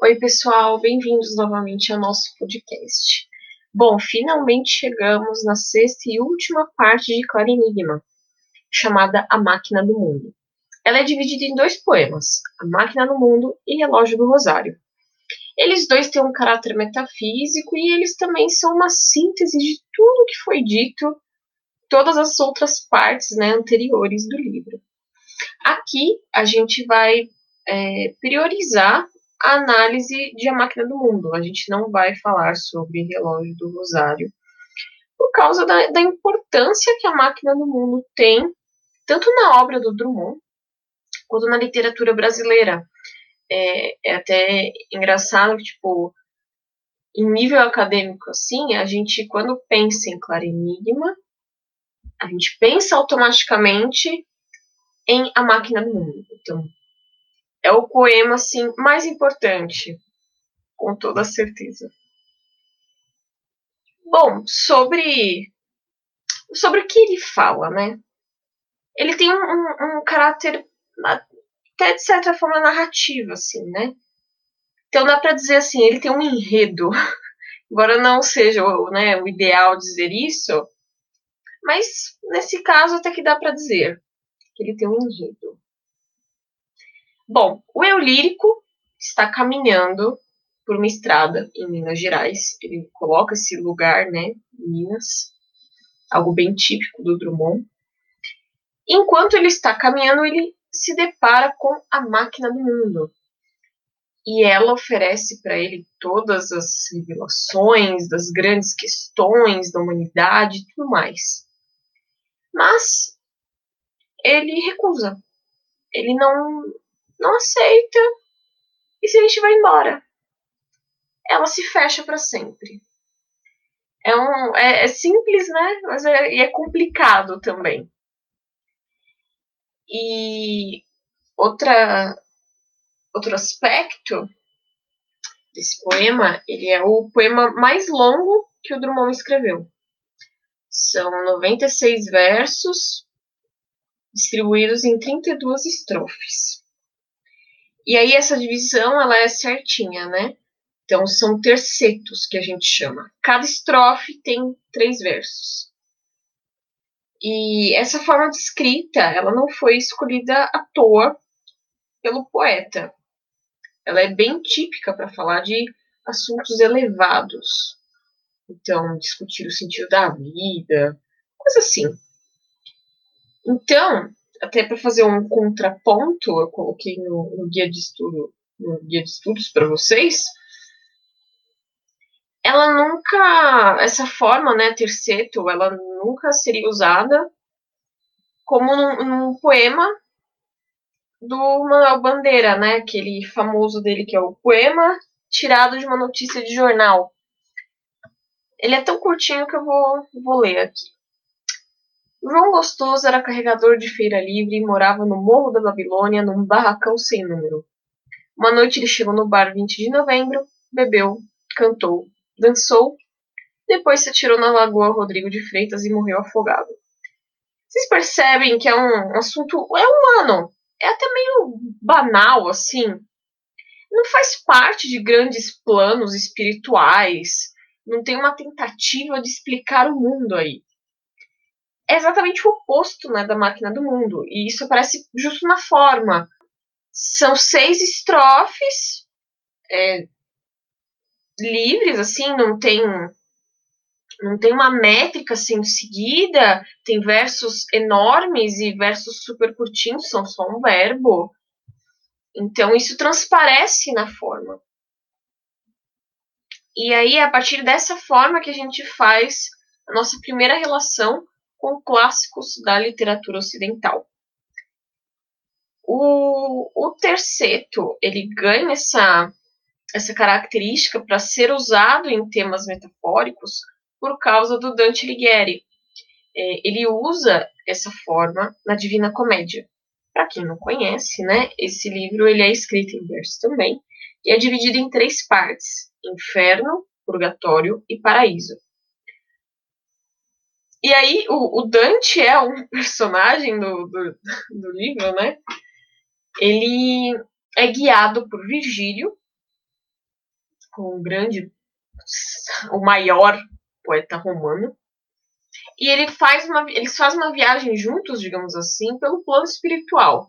Oi, pessoal, bem-vindos novamente ao nosso podcast. Bom, finalmente chegamos na sexta e última parte de Clara Enigma, chamada A Máquina do Mundo. Ela é dividida em dois poemas, A Máquina do Mundo e Relógio do Rosário. Eles dois têm um caráter metafísico e eles também são uma síntese de tudo que foi dito, todas as outras partes né, anteriores do livro. Aqui a gente vai é, priorizar a análise de A Máquina do Mundo. A gente não vai falar sobre Relógio do Rosário, por causa da, da importância que a Máquina do Mundo tem, tanto na obra do Drummond, quanto na literatura brasileira. É, é até engraçado que, tipo, em nível acadêmico, assim, a gente, quando pensa em Claro Enigma, a gente pensa automaticamente em A Máquina do Mundo. Então, é o poema assim mais importante, com toda certeza. Bom, sobre sobre o que ele fala, né? Ele tem um, um, um caráter até de certa forma narrativo, assim, né? Então dá para dizer assim, ele tem um enredo, embora não seja né, o ideal dizer isso, mas nesse caso até que dá para dizer que ele tem um enredo. Bom, o eu lírico está caminhando por uma estrada em Minas Gerais. Ele coloca esse lugar, né, Minas, algo bem típico do Drummond. Enquanto ele está caminhando, ele se depara com a máquina do mundo. E ela oferece para ele todas as revelações das grandes questões da humanidade e tudo mais. Mas ele recusa. Ele não não aceita e se a gente vai embora. Ela se fecha para sempre. É, um, é, é, simples, né? Mas é, é complicado também. E outra, outro aspecto desse poema, ele é o poema mais longo que o Drummond escreveu. São 96 versos distribuídos em 32 estrofes. E aí essa divisão ela é certinha, né? Então são tercetos que a gente chama. Cada estrofe tem três versos. E essa forma de escrita, ela não foi escolhida à toa pelo poeta. Ela é bem típica para falar de assuntos elevados. Então, discutir o sentido da vida, coisa assim. Então, até para fazer um contraponto, eu coloquei no, no, guia de estudo, no guia de estudos para vocês. Ela nunca, essa forma, né, terceto, ela nunca seria usada como num, num poema do Manuel Bandeira, né, aquele famoso dele que é o poema tirado de uma notícia de jornal. Ele é tão curtinho que eu vou, vou ler aqui. João Gostoso era carregador de feira livre e morava no Morro da Babilônia, num barracão sem número. Uma noite ele chegou no bar 20 de novembro, bebeu, cantou, dançou, depois se atirou na Lagoa Rodrigo de Freitas e morreu afogado. Vocês percebem que é um assunto. é humano, é até meio banal, assim. Não faz parte de grandes planos espirituais, não tem uma tentativa de explicar o mundo aí é exatamente o oposto né, da máquina do mundo. E isso aparece justo na forma. São seis estrofes é, livres, assim, não tem não tem uma métrica assim seguida, tem versos enormes e versos super curtinhos, são só um verbo. Então isso transparece na forma. E aí é a partir dessa forma que a gente faz a nossa primeira relação com clássicos da literatura ocidental. O, o terceto, ele ganha essa, essa característica para ser usado em temas metafóricos por causa do Dante Alighieri. É, ele usa essa forma na Divina Comédia. Para quem não conhece, né, esse livro ele é escrito em verso também e é dividido em três partes: Inferno, Purgatório e Paraíso. E aí, o, o Dante é um personagem do, do, do livro, né? Ele é guiado por Virgílio, o grande, o maior poeta romano. E ele faz uma, eles fazem uma viagem juntos, digamos assim, pelo plano espiritual.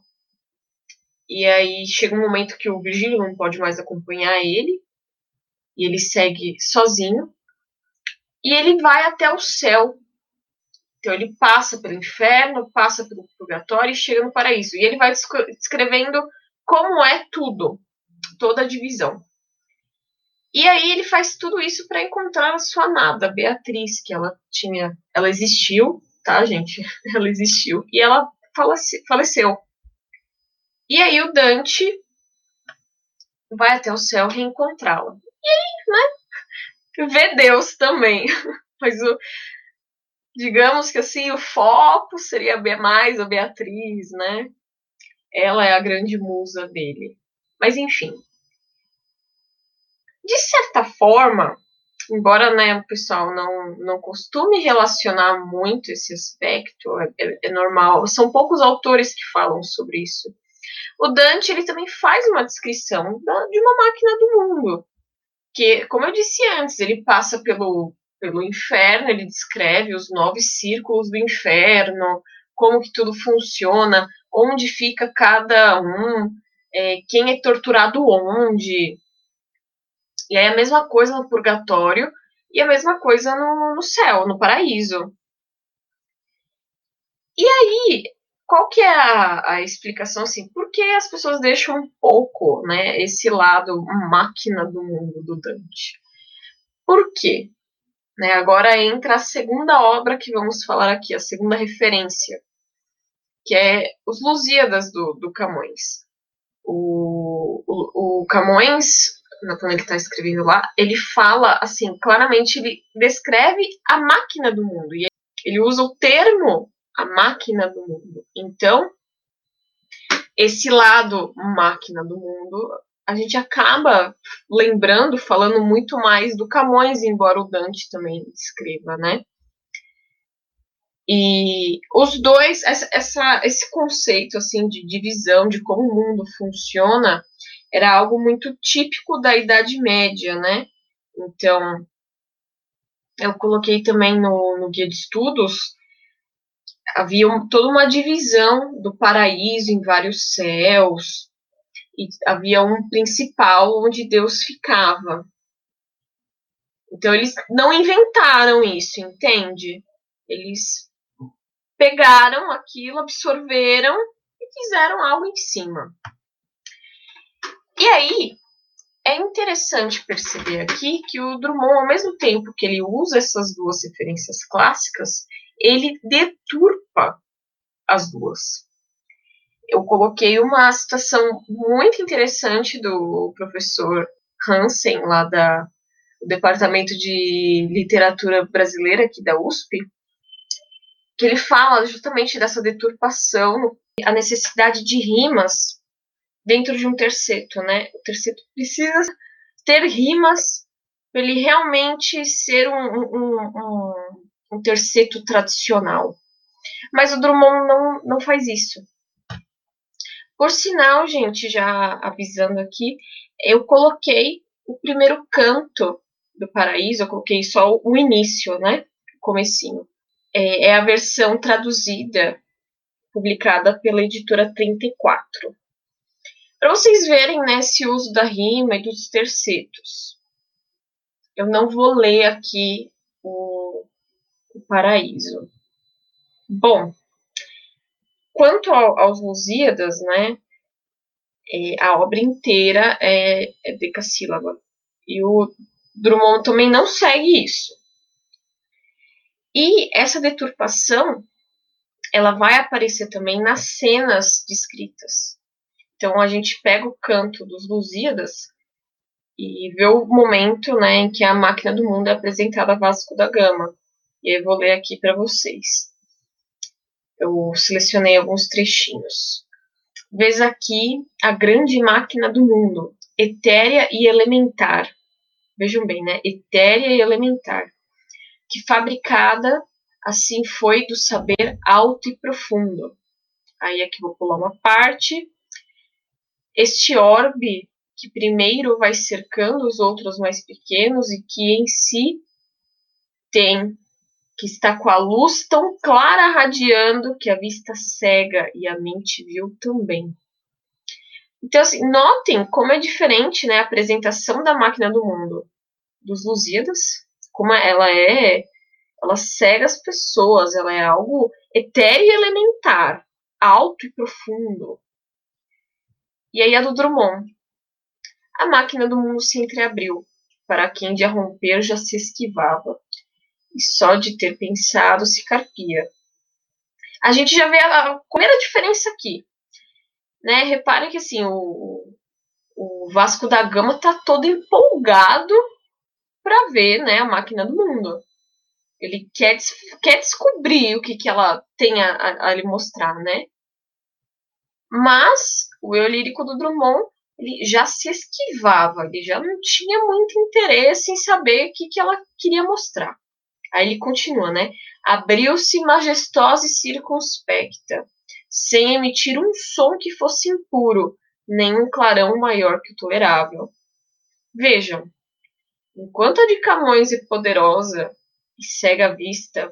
E aí chega um momento que o Virgílio não pode mais acompanhar ele, e ele segue sozinho. E ele vai até o céu. Então ele passa pelo inferno, passa pelo purgatório e chega no paraíso. E ele vai descrevendo como é tudo, toda a divisão. E aí ele faz tudo isso para encontrar a sua amada, Beatriz, que ela tinha, ela existiu, tá, gente? Ela existiu e ela faleceu. E aí o Dante vai até o céu reencontrá-la. E aí, né? Vê Deus também. Mas o digamos que assim, o foco seria mais a Beatriz, né? Ela é a grande musa dele. Mas enfim, de certa forma, embora né, o pessoal não, não costume relacionar muito esse aspecto, é, é, é, normal, são poucos autores que falam sobre isso. O Dante ele também faz uma descrição da, de uma máquina do mundo, que, como eu disse antes, ele passa pelo, pelo inferno, ele descreve os nove círculos do inferno, como que tudo funciona, onde fica cada um, é, quem é torturado onde, e aí a mesma coisa no purgatório e a mesma coisa no, no céu, no paraíso. E aí, qual que é a, a, explicação assim? Por que as pessoas deixam um pouco, né, esse lado máquina do mundo do Dante? Por quê? Né, agora entra a segunda obra que vamos falar aqui, a segunda referência, que é os Lusíadas do, do Camões. O, o, o Camões quando ele está escrevendo lá, ele fala assim, claramente ele descreve a máquina do mundo. E ele usa o termo a máquina do mundo. Então, esse lado máquina do mundo, a gente acaba lembrando, falando muito mais do Camões, embora o Dante também escreva, né? E os dois, essa, essa, esse conceito assim de divisão de como o mundo funciona, era algo muito típico da Idade Média, né? Então, eu coloquei também no, no guia de estudos, havia toda uma divisão do paraíso em vários céus, e havia um principal onde Deus ficava. Então, eles não inventaram isso, entende? Eles pegaram aquilo, absorveram e fizeram algo em cima. E aí, é interessante perceber aqui que o Drummond, ao mesmo tempo que ele usa essas duas referências clássicas, ele deturpa as duas. Eu coloquei uma citação muito interessante do professor Hansen, lá da, do Departamento de Literatura Brasileira aqui da USP, que ele fala justamente dessa deturpação, a necessidade de rimas dentro de um terceto, né? O terceto precisa ter rimas para ele realmente ser um, um, um, um terceto tradicional. Mas o Drummond não, não faz isso. Por sinal, gente, já avisando aqui, eu coloquei o primeiro canto do Paraíso, eu coloquei só o início, né? O comecinho. É, é a versão traduzida, publicada pela editora 34. Para vocês verem né, esse uso da rima e dos tercetos. Eu não vou ler aqui o, o Paraíso. Bom, quanto ao, aos Lusíadas, né, é, a obra inteira é, é decassílaba. E o Drummond também não segue isso. E essa deturpação, ela vai aparecer também nas cenas descritas. Então a gente pega o canto dos Lusíadas e vê o momento né, em que a máquina do mundo é apresentada a Vasco da Gama. E eu vou ler aqui para vocês. Eu selecionei alguns trechinhos. Vês aqui a grande máquina do mundo, etérea e elementar. Vejam bem, né? Etérea e elementar. Que fabricada assim foi do saber alto e profundo. Aí aqui vou pular uma parte este orbe que primeiro vai cercando os outros mais pequenos e que em si tem que está com a luz tão clara radiando que a vista cega e a mente viu também. Então, assim, notem como é diferente né, a apresentação da máquina do mundo dos Lusíadas, como ela é, ela cega as pessoas, ela é algo etéreo e elementar, alto e profundo. E aí a do Drummond. A máquina do mundo se entreabriu, para quem de a romper já se esquivava, e só de ter pensado se carpia. A gente já vê a, a primeira diferença aqui. Né? Reparem que assim, o, o Vasco da Gama está todo empolgado para ver né, a máquina do mundo. Ele quer, quer descobrir o que, que ela tem a, a, a lhe mostrar, né? Mas o eu lírico do Drummond ele já se esquivava, ele já não tinha muito interesse em saber o que, que ela queria mostrar. Aí ele continua, né? Abriu-se majestosa e circunspecta, sem emitir um som que fosse impuro, nem um clarão maior que o tolerável. Vejam, enquanto a de Camões é poderosa e cega a vista,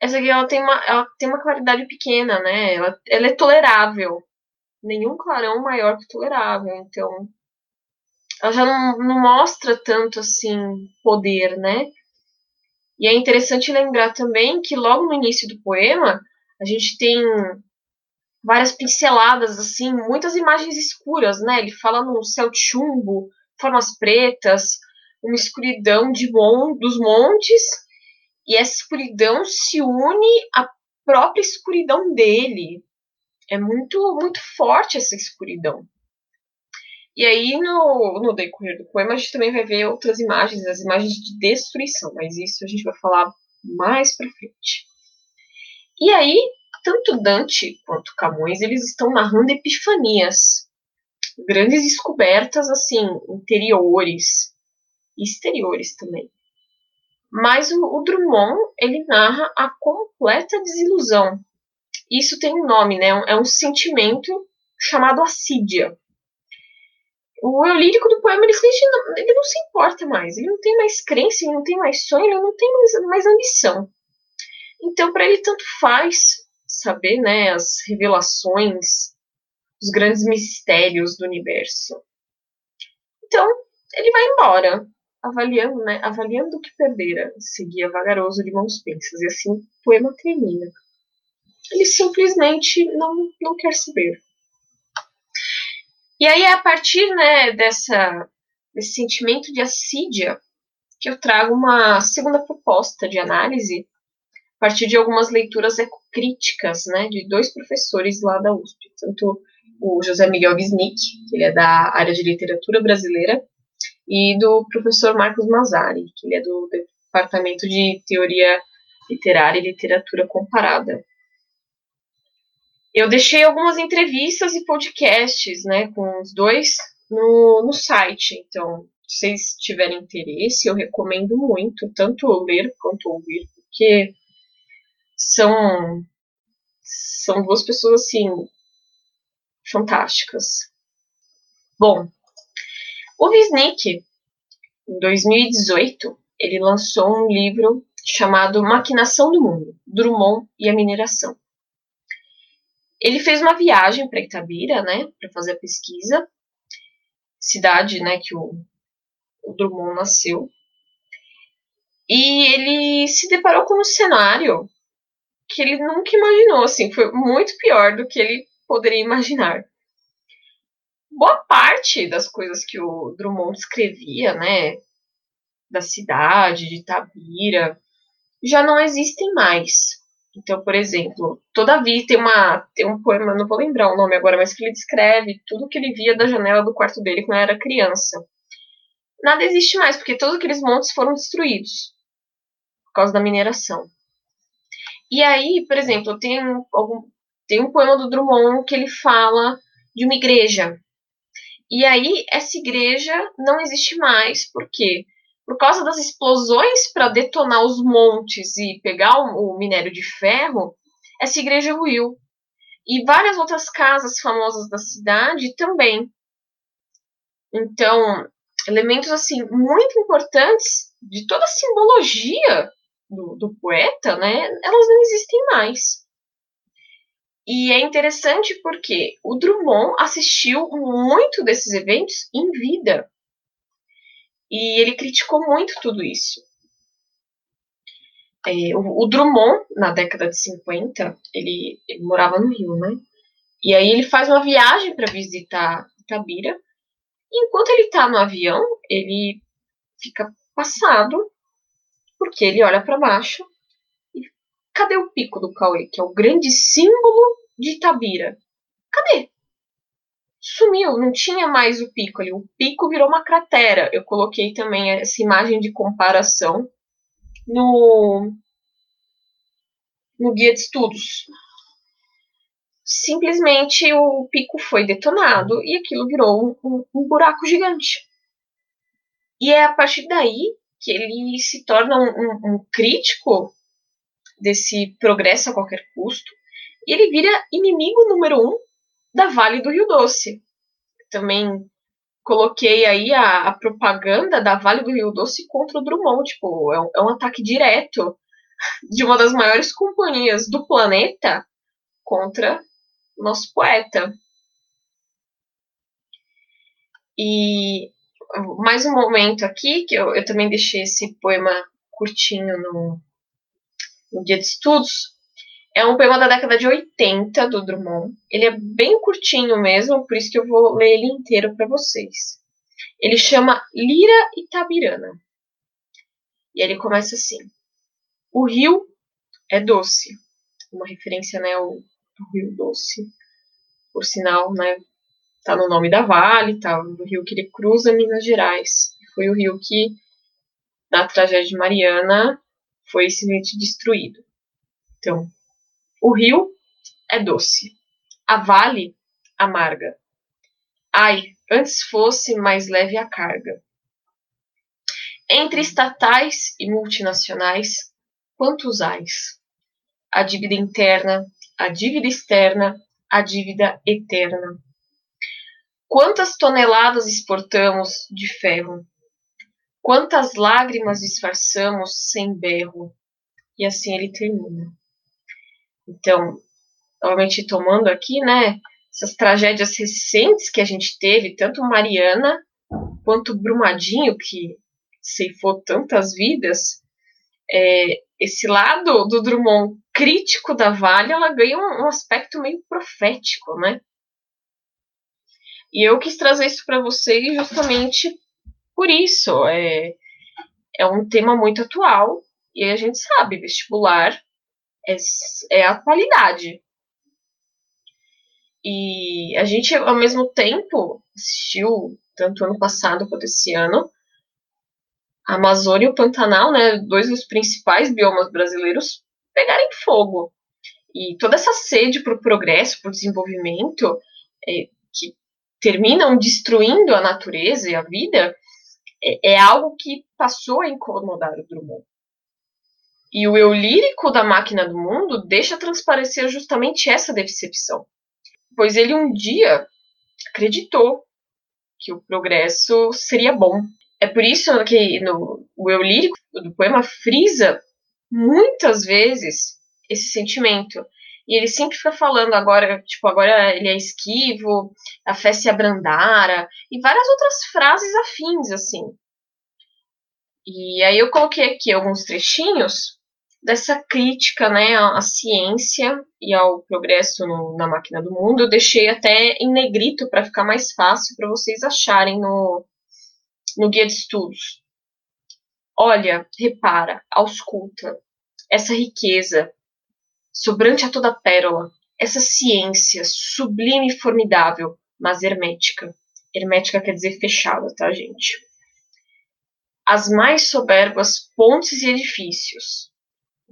essa aqui ela tem uma, ela tem uma claridade pequena, né? Ela, ela é tolerável. Nenhum clarão maior que tolerável. Então, ela já não, não mostra tanto assim poder, né? E é interessante lembrar também que logo no início do poema a gente tem várias pinceladas assim, muitas imagens escuras, né? Ele fala no céu de chumbo, formas pretas, uma escuridão de mon dos montes, e essa escuridão se une à própria escuridão dele. É muito muito forte essa escuridão. E aí, no, no decorrer do poema, a gente também vai ver outras imagens, as imagens de destruição, mas isso a gente vai falar mais pra frente. E aí, tanto Dante quanto Camões, eles estão narrando epifanias, grandes descobertas, assim, interiores exteriores também. Mas o, o Drummond, ele narra a completa desilusão. Isso tem um nome, né? É um sentimento chamado assídia o eu lírico do poema ele, ele não se importa mais, ele não tem mais crença, ele não tem mais sonho, ele não tem mais, mais ambição. Então, para ele, tanto faz saber né, as revelações, os grandes mistérios do universo. Então, ele vai embora, avaliando, né, avaliando o que perdera, seguia vagaroso de mãos pensas, e assim o poema termina. Ele simplesmente não, não quer saber. E aí é a partir né, dessa, desse sentimento de assídia que eu trago uma segunda proposta de análise a partir de algumas leituras ecocríticas né, de dois professores lá da USP, tanto o José Miguel Wisnik, que ele é da área de literatura brasileira, e do professor Marcos Mazzari, que ele é do departamento de teoria literária e literatura comparada eu deixei algumas entrevistas e podcasts, né, com os dois no, no site. Então, se vocês tiverem interesse, eu recomendo muito, tanto ler quanto ouvir, porque são, são duas pessoas, assim, fantásticas. Bom, o Wisnik, em 2018, ele lançou um livro chamado Maquinação do Mundo, Drummond e a Mineração. Ele fez uma viagem para Itabira, né, para fazer a pesquisa, cidade, né, que o, o Drummond nasceu. E ele se deparou com um cenário que ele nunca imaginou, assim, foi muito pior do que ele poderia imaginar. Boa parte das coisas que o Drummond escrevia, né, da cidade, de Itabira, já não existem mais. Então, por exemplo, toda tem uma tem um poema, não vou lembrar o nome agora, mas que ele descreve tudo que ele via da janela do quarto dele quando era criança. Nada existe mais, porque todos aqueles montes foram destruídos por causa da mineração. E aí, por exemplo, tem algum tem um poema do Drummond que ele fala de uma igreja. E aí essa igreja não existe mais, por quê? Por causa das explosões para detonar os montes e pegar o, minério de ferro, essa igreja ruiu. E várias outras casas famosas da cidade também. Então, elementos assim muito importantes de toda a simbologia do, do poeta, né? Elas não existem mais. E é interessante porque o Drummond assistiu muito desses eventos em vida. E ele criticou muito tudo isso. É, o, o, Drummond, na década de 50, ele, ele, morava no Rio, né? E aí ele faz uma viagem para visitar Itabira. E enquanto ele está no avião, ele fica passado, porque ele olha para baixo e cadê o pico do Cauê, que é o grande símbolo de Itabira? Cadê? Sumiu, não tinha mais o pico ali. O pico virou uma cratera. Eu coloquei também essa imagem de comparação no, no guia de estudos. Simplesmente o pico foi detonado e aquilo virou um, um buraco gigante. E é a partir daí que ele se torna um, um, um crítico desse progresso a qualquer custo e ele vira inimigo número um da Vale do Rio Doce. Também coloquei aí a, a, propaganda da Vale do Rio Doce contra o Drummond. Tipo, é um, é um ataque direto de uma das maiores companhias do planeta contra nosso poeta. E mais um momento aqui, que eu, eu também deixei esse poema curtinho no, no dia de estudos, é um poema da década de 80 do Drummond. Ele é bem curtinho mesmo, por isso que eu vou ler ele inteiro para vocês. Ele chama Lira Itabirana. E ele começa assim: O rio é doce. Uma referência, né, ao, ao rio doce. Por sinal, né, tá no nome da Vale, tá, do rio que ele cruza Minas Gerais. Foi o rio que, na tragédia de Mariana, foi simplesmente destruído. Então, o rio é doce, a vale amarga. Ai, antes fosse mais leve a carga. Entre estatais e multinacionais, quantos ais? A dívida interna, a dívida externa, a dívida eterna. Quantas toneladas exportamos de ferro? Quantas lágrimas disfarçamos sem berro? E assim ele termina. Então, novamente tomando aqui, né, essas tragédias recentes que a gente teve, tanto Mariana quanto Brumadinho, que ceifou tantas vidas, é, esse lado do Drummond crítico da Vale, ela ganha um, um aspecto meio profético, né? E eu quis trazer isso para vocês justamente por isso. É, é um tema muito atual e a gente sabe, vestibular é, é a qualidade. E a gente, ao mesmo tempo, assistiu, tanto ano passado quanto esse ano, a Amazônia e o Pantanal, né, dois dos principais biomas brasileiros, pegarem fogo. E toda essa sede para o progresso, para o desenvolvimento, é, que terminam destruindo a natureza e a vida, é, é algo que passou a incomodar o Drummond. E o eu lírico da máquina do mundo deixa transparecer justamente essa decepção. Pois ele um dia acreditou que o progresso seria bom. É por isso que no, o eu lírico do poema frisa muitas vezes esse sentimento. E ele sempre fica falando agora, tipo, agora ele é esquivo, a fé se abrandara, e várias outras frases afins, assim. E aí eu coloquei aqui alguns trechinhos dessa crítica né, à ciência e ao progresso no, na máquina do mundo. Eu deixei até em negrito para ficar mais fácil para vocês acharem no, no guia de estudos. Olha, repara, ausculta, essa riqueza, sobrante a toda pérola, essa ciência sublime e formidável, mas hermética. Hermética quer dizer fechada, tá, gente? As mais soberbas pontes e edifícios,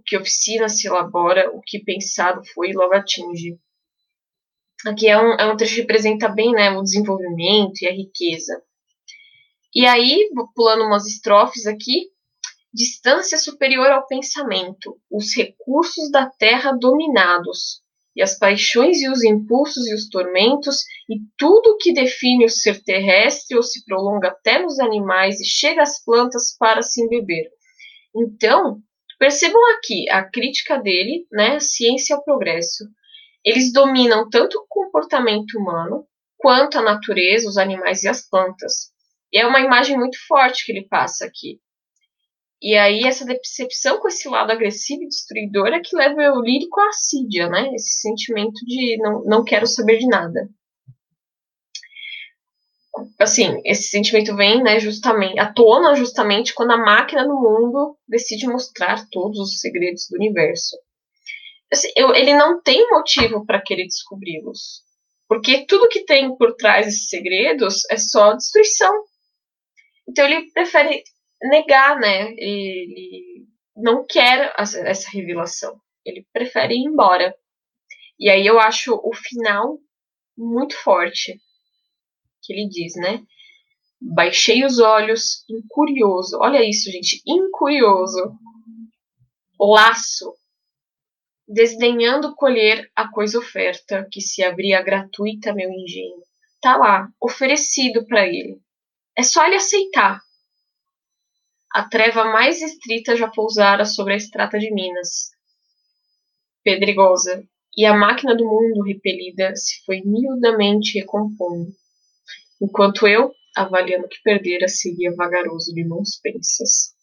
que oficina se elabora, o que pensado foi e logo atinge. Aqui é um, é um trecho que representa bem né, o desenvolvimento e a riqueza. E aí, pulando umas estrofes aqui, distância superior ao pensamento, os recursos da terra dominados, e as paixões e os impulsos e os tormentos, e tudo que define o ser terrestre ou se prolonga até nos animais e chega às plantas para se embeber. Então, percebam aqui a crítica dele, né, ciência ao progresso. Eles dominam tanto o comportamento humano quanto a natureza, os animais e as plantas. E é uma imagem muito forte que ele passa aqui. E aí essa decepção com esse lado agressivo e destruidor é que leva o lírico à assídia, né? Esse sentimento de não, não quero saber de nada. Assim, esse sentimento vem, né, justamente, à tona justamente quando a máquina do mundo decide mostrar todos os segredos do universo. Assim, eu, ele não tem motivo para querer descobri-los. Porque tudo que tem por trás desses segredos é só destruição. Então ele prefere negar, né? Ele não quer essa revelação. Ele prefere ir embora. E aí eu acho o final muito forte. Que ele diz, né? Baixei os olhos, incurioso. Olha isso, gente, incurioso. Laço. Desdenhando colher a coisa oferta, que se abria gratuita meu engenho. Tá lá, oferecido para ele. É só ele aceitar. A treva mais estrita já pousara sobre a estrata de Minas, pedregosa, e a máquina do mundo repelida se foi miudamente recompondo, enquanto eu, avaliando que perdera, seguia vagaroso de mãos pensas.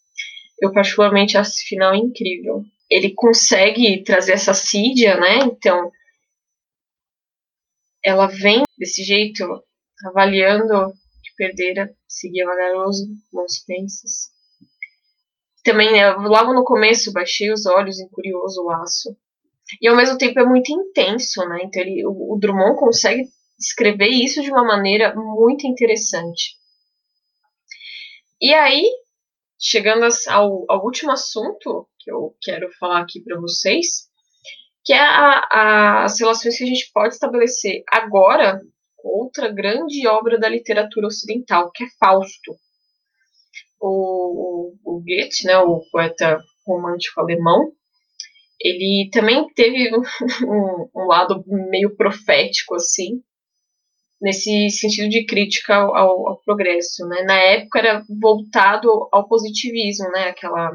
Eu particularmente acho esse final incrível. Ele consegue trazer essa sídia, né? Então, ela vem desse jeito, avaliando que perdera, seguia vagaroso, mãos pensas também, né, logo no começo, baixei os olhos em curioso laço. E ao mesmo tempo é muito intenso, né? Então ele, o, o Drummond consegue escrever isso de uma maneira muito interessante. E aí, chegando ao, ao último assunto que eu quero falar aqui para vocês, que é a, a, as relações que a gente pode estabelecer agora com outra grande obra da literatura ocidental, que é Fausto o, o Goethe, né, o poeta romântico alemão, ele também teve um, um, lado meio profético, assim, nesse sentido de crítica ao, ao, ao, progresso, né? Na época era voltado ao positivismo, né? Aquela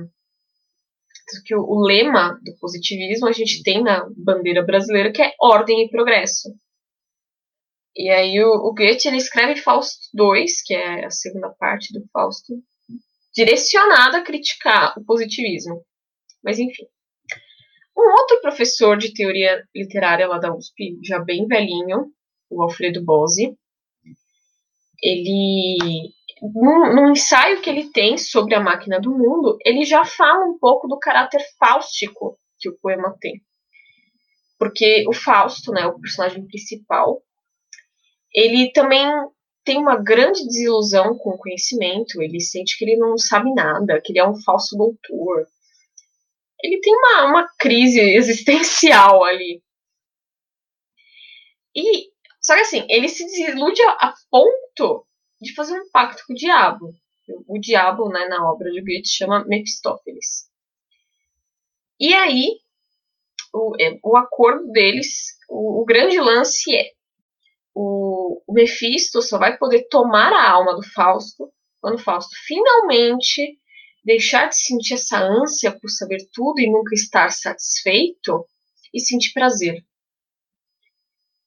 que o, o, lema do positivismo a gente tem na bandeira brasileira que é ordem e progresso. E aí o, o Goethe ele escreve Fausto II, que é a segunda parte do Fausto, direcionado a criticar o positivismo. Mas enfim. Um outro professor de teoria literária lá da USP, já bem velhinho, o Alfredo Bose, ele num, num, ensaio que ele tem sobre a máquina do mundo, ele já fala um pouco do caráter fáustico que o poema tem. Porque o Fausto, né, o personagem principal, ele também tem uma grande desilusão com o conhecimento, ele sente que ele não sabe nada, que ele é um falso doutor. Ele tem uma, uma crise existencial ali. E, só que assim, ele se desilude a, ponto de fazer um pacto com o diabo. O, o diabo, né, na obra de Goethe, chama Mephistófeles. E aí, o, é, o acordo deles, o, o grande lance é o, o Mephisto só vai poder tomar a alma do Fausto quando Fausto finalmente deixar de sentir essa ânsia por saber tudo e nunca estar satisfeito e sentir prazer.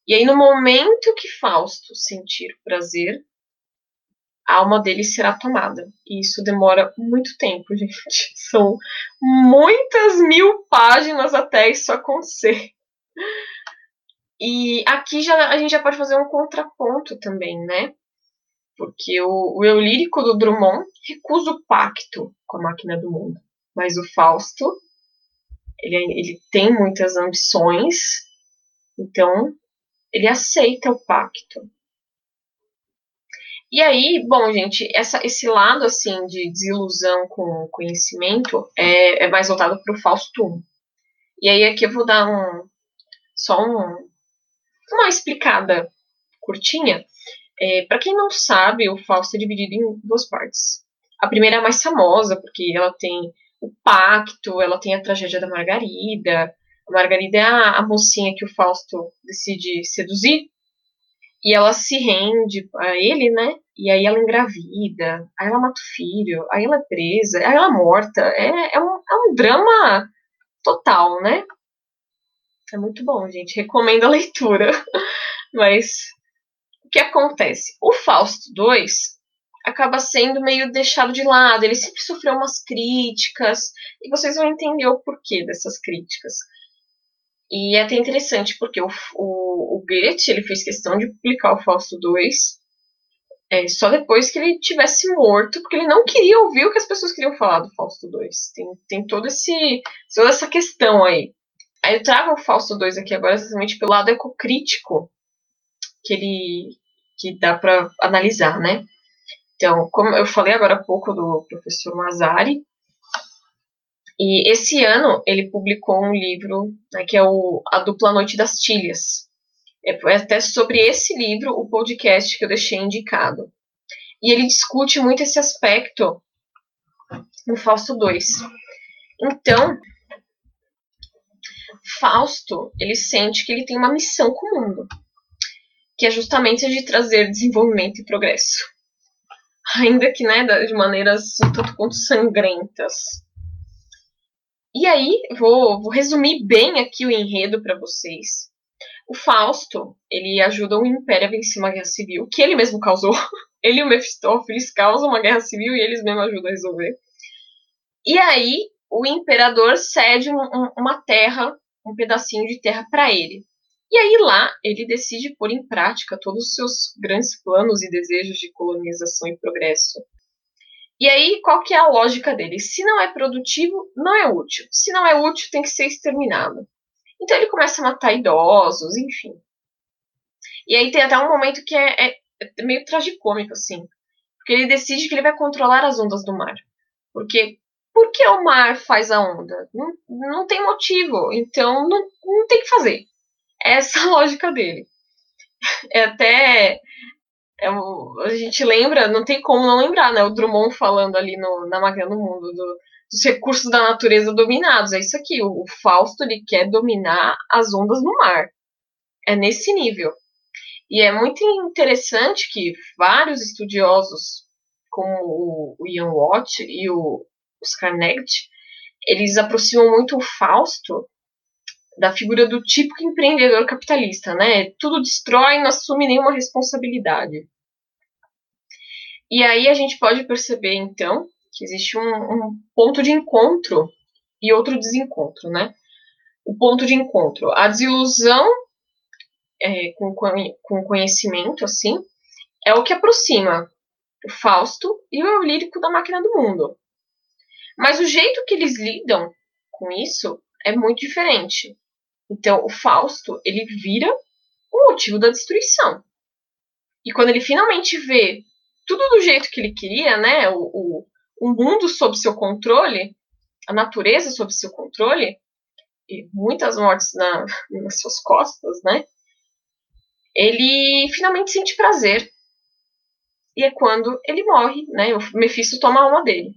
E aí, no momento que Fausto sentir prazer, a alma dele será tomada. E isso demora muito tempo, gente. São muitas mil páginas até isso acontecer. E aqui já, a gente já pode fazer um contraponto também, né? Porque o, o eu lírico do Drummond recusa o pacto com a máquina do mundo. Mas o Fausto, ele, ele tem muitas ambições, então ele aceita o pacto. E aí, bom, gente, essa, esse lado assim de desilusão com o conhecimento é, é mais voltado para o Fausto. E aí aqui eu vou dar um só um, uma explicada curtinha. É, para quem não sabe, o Fausto é dividido em duas partes. A primeira é a mais famosa, porque ela tem o pacto, ela tem a tragédia da Margarida, Margarida é a, a mocinha que o Fausto decide seduzir. E ela se rende a ele, né? E aí ela engravida, aí ela mata o filho, aí ela é presa, aí ela é morta. É, é, um, é um drama total, né? É muito bom, gente. Recomendo a leitura. Mas o que acontece? O Fausto 2 acaba sendo meio deixado de lado. Ele sempre sofreu umas críticas, e vocês vão entender o porquê dessas críticas. E é até interessante, porque o, o, o Goethe ele fez questão de publicar o Fausto 2 é, só depois que ele tivesse morto, porque ele não queria ouvir o que as pessoas queriam falar do Fausto 2. Tem, tem todo esse, toda essa questão aí. Aí eu trago o Fausto 2 aqui agora exatamente pelo lado ecocrítico que ele que dá para analisar, né? Então, como eu falei agora há pouco do professor Mazari, e esse ano ele publicou um livro né, que é o A Dupla Noite das Tilhas. É, até sobre esse livro o podcast que eu deixei indicado. E ele discute muito esse aspecto no Fausto 2. Então, Fausto, ele sente que ele tem uma missão com o mundo, que é justamente a de trazer desenvolvimento e progresso. Ainda que, né, de maneiras um tanto quanto sangrentas. E aí, vou, vou resumir bem aqui o enredo para vocês. O Fausto, ele ajuda o Império a vencer uma guerra civil, que ele mesmo causou. Ele e o Mephistófeles causam uma guerra civil e eles mesmos ajudam a resolver. E aí, o imperador cede um, um, uma terra, um pedacinho de terra para ele. E aí lá ele decide pôr em prática todos os seus grandes planos e desejos de colonização e progresso. E aí, qual que é a lógica dele? Se não é produtivo, não é útil. Se não é útil, tem que ser exterminado. Então ele começa a matar idosos, enfim. E aí tem até um momento que é, é, é meio tragicômico, assim. Porque ele decide que ele vai controlar as ondas do mar. Porque por que o mar faz a onda? Não, não tem motivo. Então não, não tem que fazer. Essa é a lógica dele. É até é, a gente lembra, não tem como não lembrar, né? O Drummond falando ali no, na Máquina do Mundo, do, dos recursos da natureza dominados. É isso aqui, o, o Fausto ele quer dominar as ondas no mar. É nesse nível. E é muito interessante que vários estudiosos, como o, Ian Watt e o Oscar Negt, eles aproximam muito o Fausto da figura do típico empreendedor capitalista, né? Tudo destrói, não assume nenhuma responsabilidade. E aí a gente pode perceber, então, que existe um, um ponto de encontro e outro desencontro, né? O ponto de encontro, a desilusão é, com, com conhecimento, assim, é o que aproxima o Fausto e o lírico da máquina do mundo. Mas o jeito que eles lidam com isso é muito diferente. Então, o Fausto, ele vira o motivo da destruição. E quando ele finalmente vê tudo do jeito que ele queria, né, o, o, o mundo sob seu controle, a natureza sob seu controle, e muitas mortes na, nas suas costas, né, ele finalmente sente prazer. E é quando ele morre, né, o Mephisto toma a alma dele.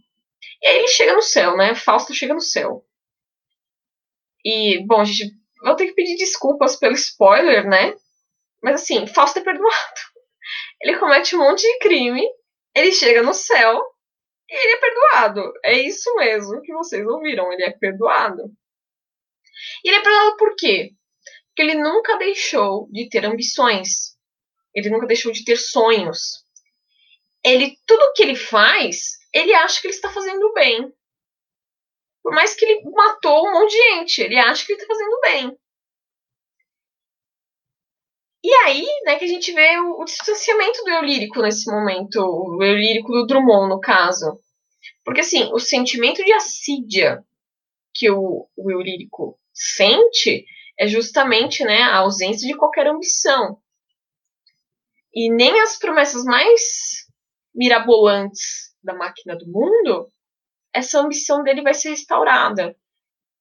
E aí ele chega no céu, né, Fausto chega no céu. E, bom, a gente vou ter que pedir desculpas pelo spoiler, né? Mas assim, Fausto é perdoado. Ele comete um monte de crime, ele chega no céu e ele é perdoado. É isso mesmo que vocês ouviram, ele é perdoado. E ele é perdoado por quê? Porque ele nunca deixou de ter ambições. Ele nunca deixou de ter sonhos. Ele, tudo que ele faz, ele acha que ele está fazendo bem. Por mais que ele matou um monte de gente, ele acha que ele tá fazendo bem. E aí, né, que a gente vê o, o distanciamento do eu lírico nesse momento, o eu lírico do Drummond, no caso. Porque, assim, o sentimento de assídia que o, o eu lírico sente é justamente né, a ausência de qualquer ambição. E nem as promessas mais mirabolantes da máquina do mundo essa ambição dele vai ser restaurada.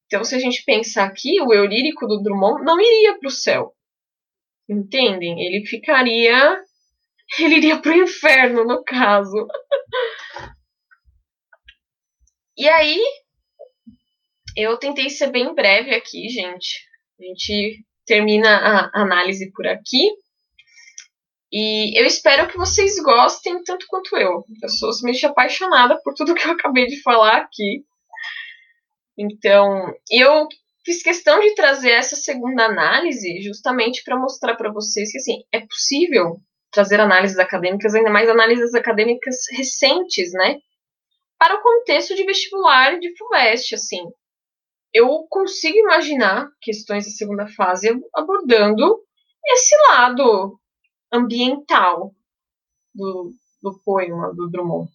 Então, se a gente pensar aqui, o eu lírico do Drummond não iria para o céu. Entendem? Ele ficaria. Ele iria para o inferno, no caso. e aí, Eu tentei ser bem breve aqui, gente. A gente termina a análise por aqui. E eu espero que vocês gostem tanto quanto eu. Eu sou simplesmente apaixonada por tudo que eu acabei de falar aqui. Então, eu fiz questão de trazer essa segunda análise justamente para mostrar para vocês que assim, é possível trazer análises acadêmicas, ainda mais análises acadêmicas recentes, né? Para o contexto de vestibular de FUVEST, assim. Eu consigo imaginar questões da segunda fase abordando esse lado ambiental do, do poema do Drummond.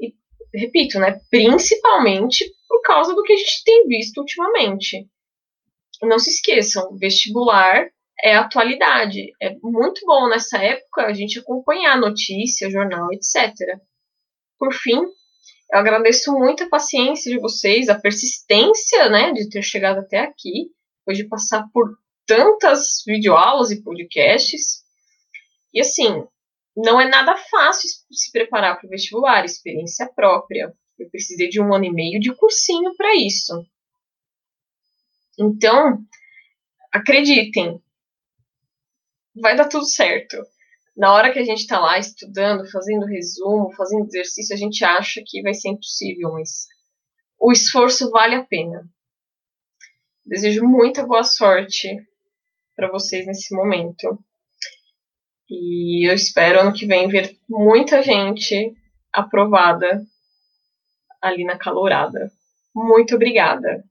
E, repito, né, principalmente por causa do que a gente tem visto ultimamente. Não se esqueçam, vestibular é atualidade. É muito bom nessa época a gente acompanhar notícia, jornal, etc. Por fim, eu agradeço muito a paciência de vocês, a persistência, né, de ter chegado até aqui, depois de passar por tantas videoaulas e podcasts. E assim, não é nada fácil se preparar para o vestibular, experiência própria. Eu precisei de um ano e meio de cursinho para isso. Então, acreditem, vai dar tudo certo. Na hora que a gente está lá estudando, fazendo resumo, fazendo exercício, a gente acha que vai ser impossível, mas o esforço vale a pena. Desejo muita boa sorte para vocês nesse momento. E eu espero ano que vem ver muita gente aprovada ali na calorada. Muito obrigada.